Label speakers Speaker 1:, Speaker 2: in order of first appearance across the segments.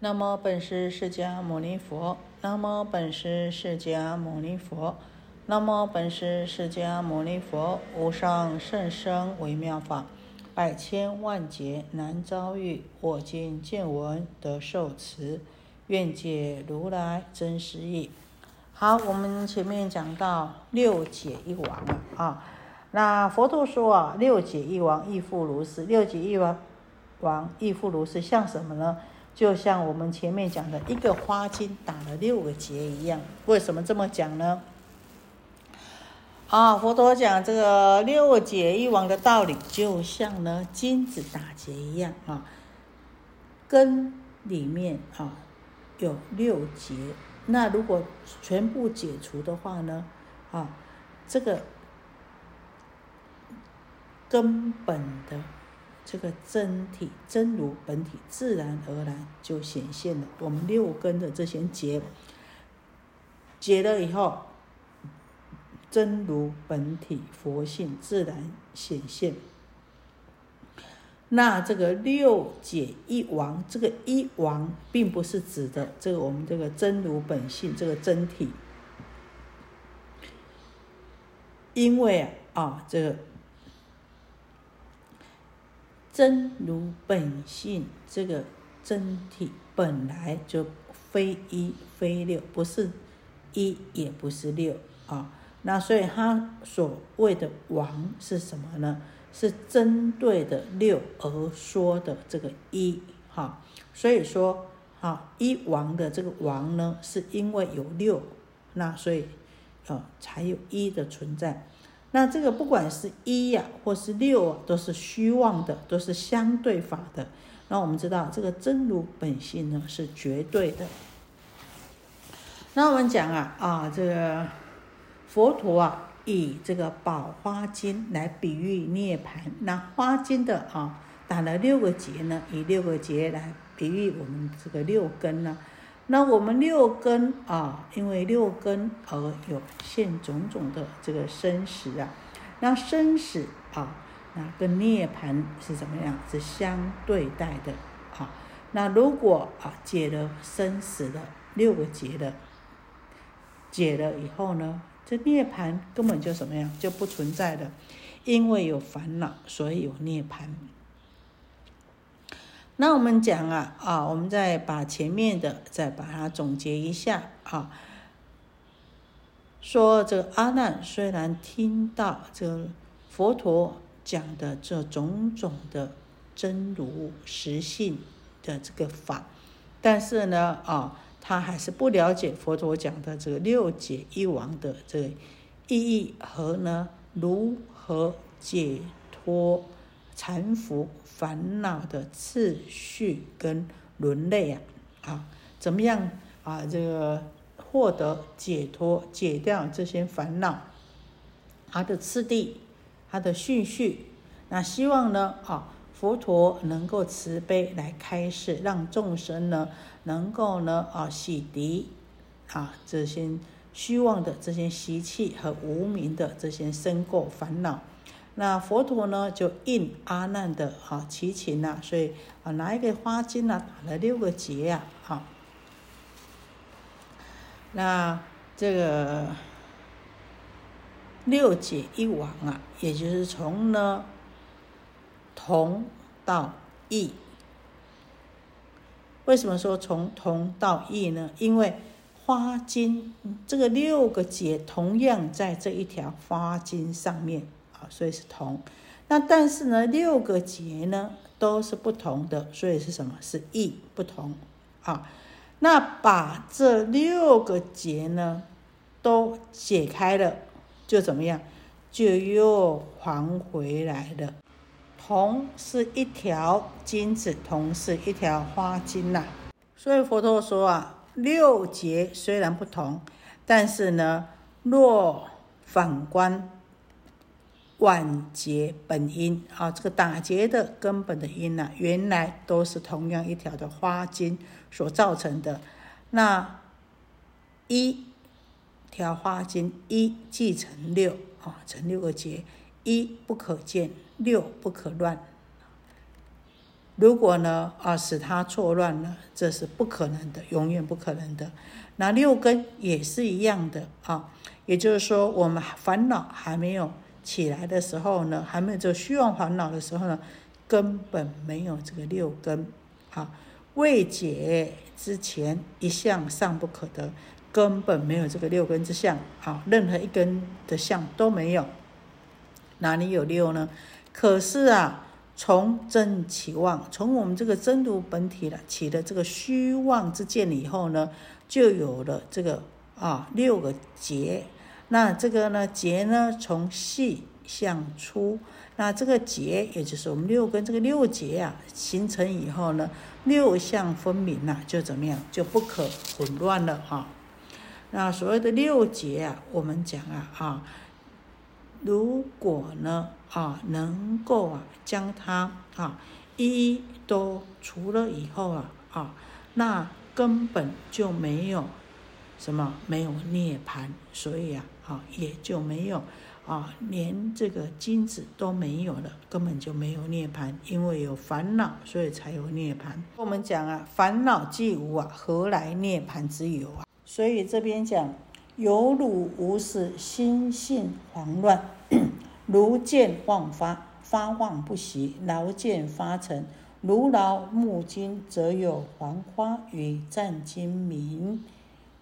Speaker 1: 那么本师释迦牟尼佛，那么本师释迦牟尼佛，那么本师释迦牟尼佛，无上甚深微妙法，百千万劫难遭遇。我今见闻得受持，愿解如来真实义。好，我们前面讲到六解一王了啊。那佛陀说啊，六解一王亦复如是。六解一王王亦复如是，像什么呢？就像我们前面讲的一个花茎打了六个结一样，为什么这么讲呢？啊，佛陀讲这个六结一王的道理，就像呢金子打结一样啊，根里面啊有六结，那如果全部解除的话呢，啊，这个根本的。这个真体真如本体自然而然就显现了。我们六根的这些结结了以后，真如本体佛性自然显现。那这个六解一王，这个一王并不是指的这个我们这个真如本性这个真体，因为啊啊这个。真如本性，这个真体本来就非一非六，不是一也不是六啊。那所以他所谓的王是什么呢？是针对的六而说的这个一哈。所以说哈一王的这个王呢，是因为有六，那所以呃才有一的存在。那这个不管是一呀，或是六啊，都是虚妄的，都是相对法的。那我们知道，这个真如本性呢是绝对的。那我们讲啊啊，这个佛陀啊，以这个宝花金来比喻涅盘。那花金的啊，打了六个结呢，以六个结来比喻我们这个六根呢。那我们六根啊，因为六根而有现种种的这个生死啊，那生死啊，那跟涅盘是怎么样？是相对待的啊。那如果啊解了生死的六个结的，解了以后呢，这涅盘根本就什么样？就不存在的，因为有烦恼，所以有涅盘。那我们讲啊啊，我们再把前面的再把它总结一下啊。说这个阿难虽然听到这佛陀讲的这种种的真如实性的这个法，但是呢啊，他还是不了解佛陀讲的这个六解一王的这个意义和呢如何解脱。禅服烦恼的次序跟轮类啊，啊，怎么样啊？这个获得解脱，解掉这些烦恼，它的次第，它的顺序。那希望呢，啊，佛陀能够慈悲来开示，让众生呢，能够呢，啊，洗涤啊这些虚妄的这些习气和无名的这些生垢烦恼。那佛陀呢，就应阿难的啊祈请呐，所以啊拿一个花巾呐，打了六个结呀，好。那这个六解一王啊，也就是从呢同到异。为什么说从同到异呢？因为花巾这个六个结同样在这一条花巾上面。所以是同，那但是呢，六个结呢都是不同的，所以是什么？是异不同啊。那把这六个结呢都解开了，就怎么样？就又还回来了。同是一条金子，同是一条花金呐。所以佛陀说啊，六结虽然不同，但是呢，若反观。万劫本因啊，这个打结的根本的因呢，原来都是同样一条的花茎所造成的。那一条花茎一继承六啊，成六个结，一不可见，六不可乱。如果呢啊使他错乱了，这是不可能的，永远不可能的。那六根也是一样的啊，也就是说，我们烦恼还没有起来的时候呢，还没有这虚妄烦恼的时候呢，根本没有这个六根啊。未解之前，一向尚不可得，根本没有这个六根之相啊，任何一根的相都没有，哪里有六呢？可是啊。从真起妄，从我们这个真如本体了起的这个虚妄之见以后呢，就有了这个啊六个结。那这个呢结呢从细向粗，那这个结也就是我们六根这个六结啊形成以后呢，六相分明了，就怎么样就不可混乱了啊。那所谓的六结啊，我们讲啊啊。如果呢啊，能够啊将它啊一一都除了以后啊啊，那根本就没有什么没有涅槃，所以啊啊也就没有啊连这个金子都没有了，根本就没有涅槃，因为有烦恼，所以才有涅槃。我们讲啊，烦恼既无啊，何来涅槃之有啊？所以这边讲。有汝无始，心性狂乱，如见妄发，发妄不息；劳见发沉，如劳木金，则有黄花与战金明，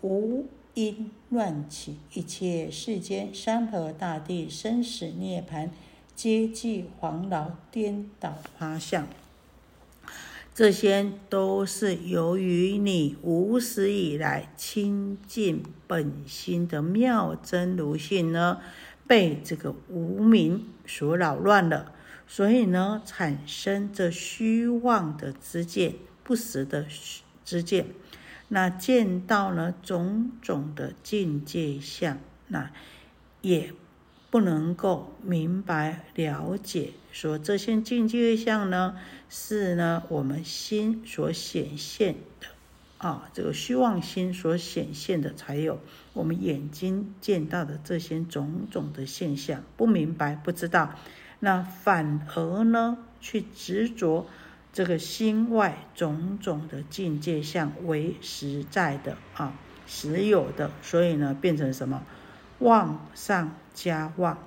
Speaker 1: 无因乱起，一切世间山河大地，生死涅槃，皆即黄老颠倒发相。这些都是由于你无始以来清净本心的妙真如性呢，被这个无明所扰乱了，所以呢，产生这虚妄的知见，不实的知见，那见到了种种的境界相，那也。不能够明白了解，说这些境界相呢，是呢我们心所显现的啊，这个虚妄心所显现的，才有我们眼睛见到的这些种种的现象。不明白，不知道，那反而呢去执着这个心外种种的境界相为实在的啊，实有的，所以呢变成什么？妄上加妄，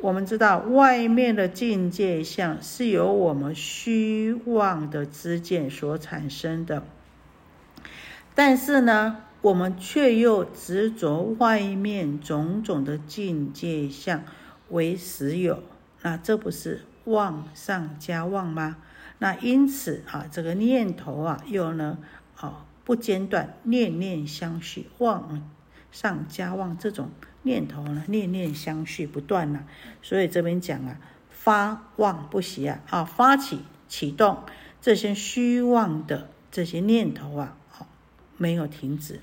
Speaker 1: 我们知道外面的境界相是由我们虚妄的知见所产生的，但是呢，我们却又执着外面种种的境界相为实有，那这不是妄上加妄吗？那因此啊，这个念头啊，又呢，啊不间断，念念相续，妄上加妄这种。念头呢，念念相续不断呐，所以这边讲啊，发妄不息啊，啊，发起启动这些虚妄的这些念头啊，好，没有停止，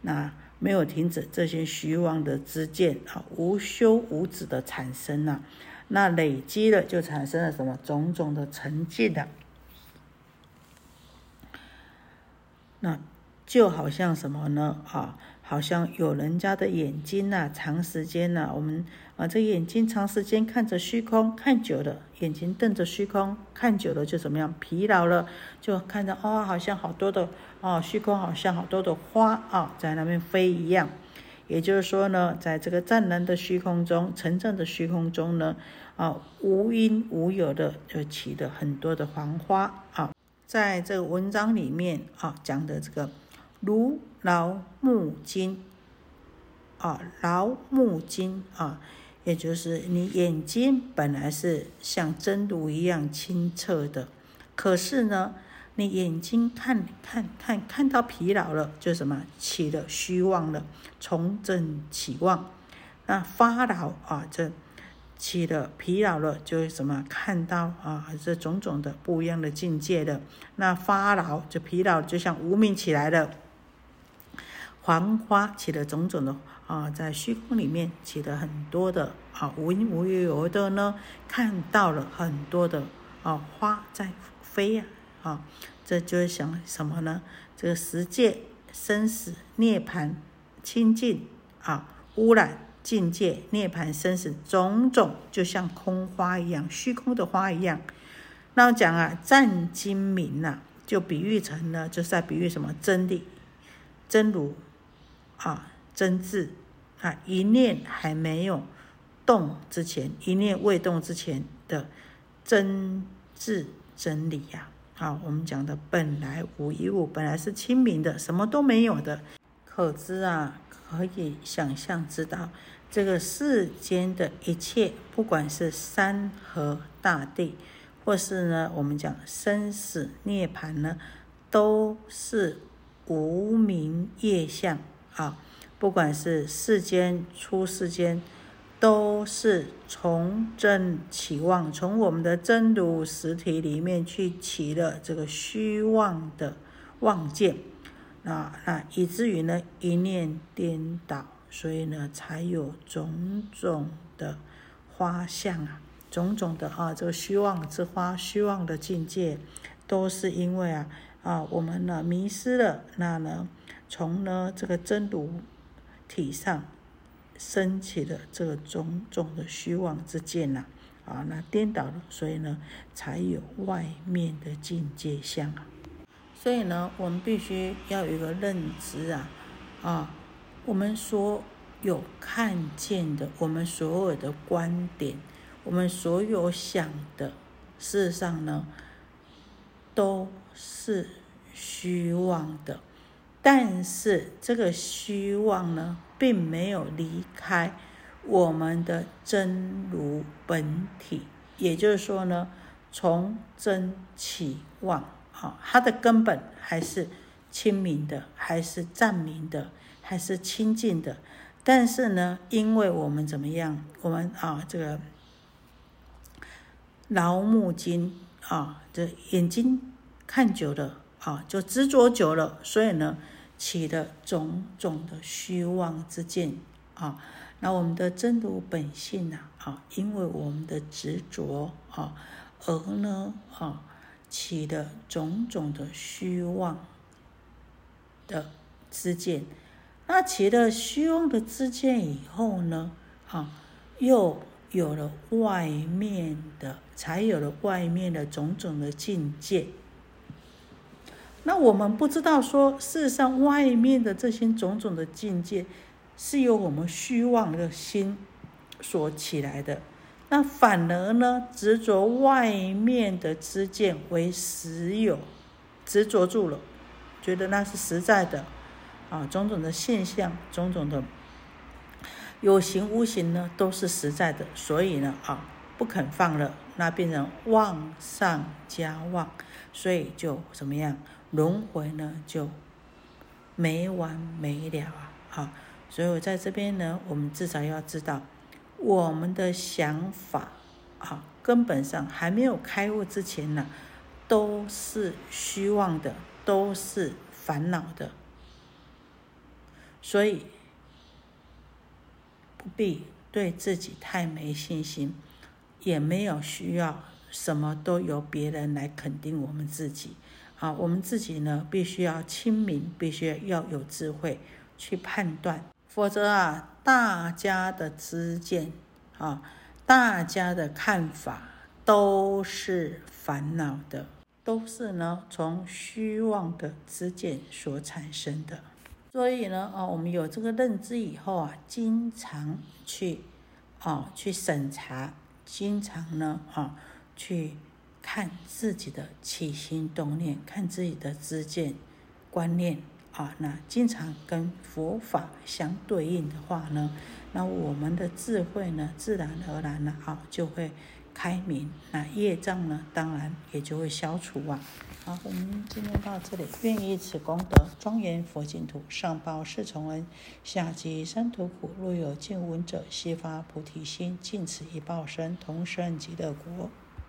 Speaker 1: 那没有停止这些虚妄的知见啊，无休无止的产生呐，那累积了就产生了什么种种的沉寂的，那就好像什么呢啊？好像有人家的眼睛呐，长时间呐，我们啊，这眼睛长时间看着虚空，看久了，眼睛瞪着虚空，看久了就怎么样？疲劳了，就看着哦，好像好多的哦，虚空好像好多的花啊，在那边飞一样。也就是说呢，在这个湛蓝的虚空中，沉正的虚空中呢，啊，无因无有的就起的很多的黄花啊。在这个文章里面啊，讲的这个。如劳木金啊，劳木金啊，也就是你眼睛本来是像真如一样清澈的，可是呢，你眼睛看看看看到疲劳了，就什么起了虚妄了，从正起妄，那发劳啊，这起了疲劳了，就什么看到啊，这种种的不一样的境界的，那发劳就疲劳，就像无名起来了。黄花起了种种的啊，在虚空里面起了很多的啊，无因无有的呢，看到了很多的啊花在飞呀啊，啊这就是想什么呢？这个十界生死涅槃清净啊，污染境界涅槃生死种种，就像空花一样，虚空的花一样。那我讲啊，湛精明呐，就比喻成呢，就是在比喻什么真理、真如啊、真智啊，一念还没有动之前，一念未动之前的真智真理呀。好，我们讲的本来无一物，本来是清明的，什么都没有的。可知啊，可以想象知道，这个世间的一切，不管是山河大地，或是呢，我们讲生死涅槃呢，都是无名业相啊。不管是世间出世间。都是从真起妄，从我们的真如实体里面去起了这个虚妄的妄见，那那以至于呢一念颠倒，所以呢才有种种的花相啊，种种的啊这个虚妄之花，虚妄的境界，都是因为啊啊我们呢迷失了，那呢从呢这个真如体上。升起的这个种种的虚妄之见呐，啊，那颠倒了，所以呢，才有外面的境界相啊。所以呢，我们必须要有一个认知啊，啊，我们所有看见的，我们所有的观点，我们所有想的，事实上呢，都是虚妄的。但是这个虚妄呢？并没有离开我们的真如本体，也就是说呢，从真起妄，好，它的根本还是清明的，还是湛明的，还是清净的。但是呢，因为我们怎么样，我们啊，这个劳目睛啊，这眼睛看久了啊，就执着久了，所以呢。起的种种的虚妄之见啊，那我们的真如本性呐啊，因为我们的执着啊，而呢啊起的种种的虚妄的之见，那起了虚妄的之见以后呢啊，又有了外面的，才有了外面的种种的境界。那我们不知道说，事实上外面的这些种种的境界，是由我们虚妄的心所起来的。那反而呢，执着外面的知见为实有，执着住了，觉得那是实在的，啊，种种的现象，种种的有形无形呢，都是实在的。所以呢，啊，不肯放了，那变成妄上加妄，所以就怎么样？轮回呢，就没完没了啊！好，所以我在这边呢，我们至少要知道，我们的想法啊，根本上还没有开悟之前呢，都是虚妄的，都是烦恼的，所以不必对自己太没信心，也没有需要什么都由别人来肯定我们自己。啊，我们自己呢，必须要清明，必须要有智慧去判断，否则啊，大家的知见啊，大家的看法都是烦恼的，都是呢从虚妄的知见所产生的。所以呢，啊，我们有这个认知以后啊，经常去啊去审查，经常呢啊去。看自己的起心动念，看自己的知见、观念啊，那经常跟佛法相对应的话呢，那我们的智慧呢，自然而然呢，啊，就会开明，那业障呢，当然也就会消除啊。好，我们今天到这里，愿以此功德庄严佛净土，上报四重恩，下济三途苦。若有见闻者，悉发菩提心，尽此一报身，同生极乐国。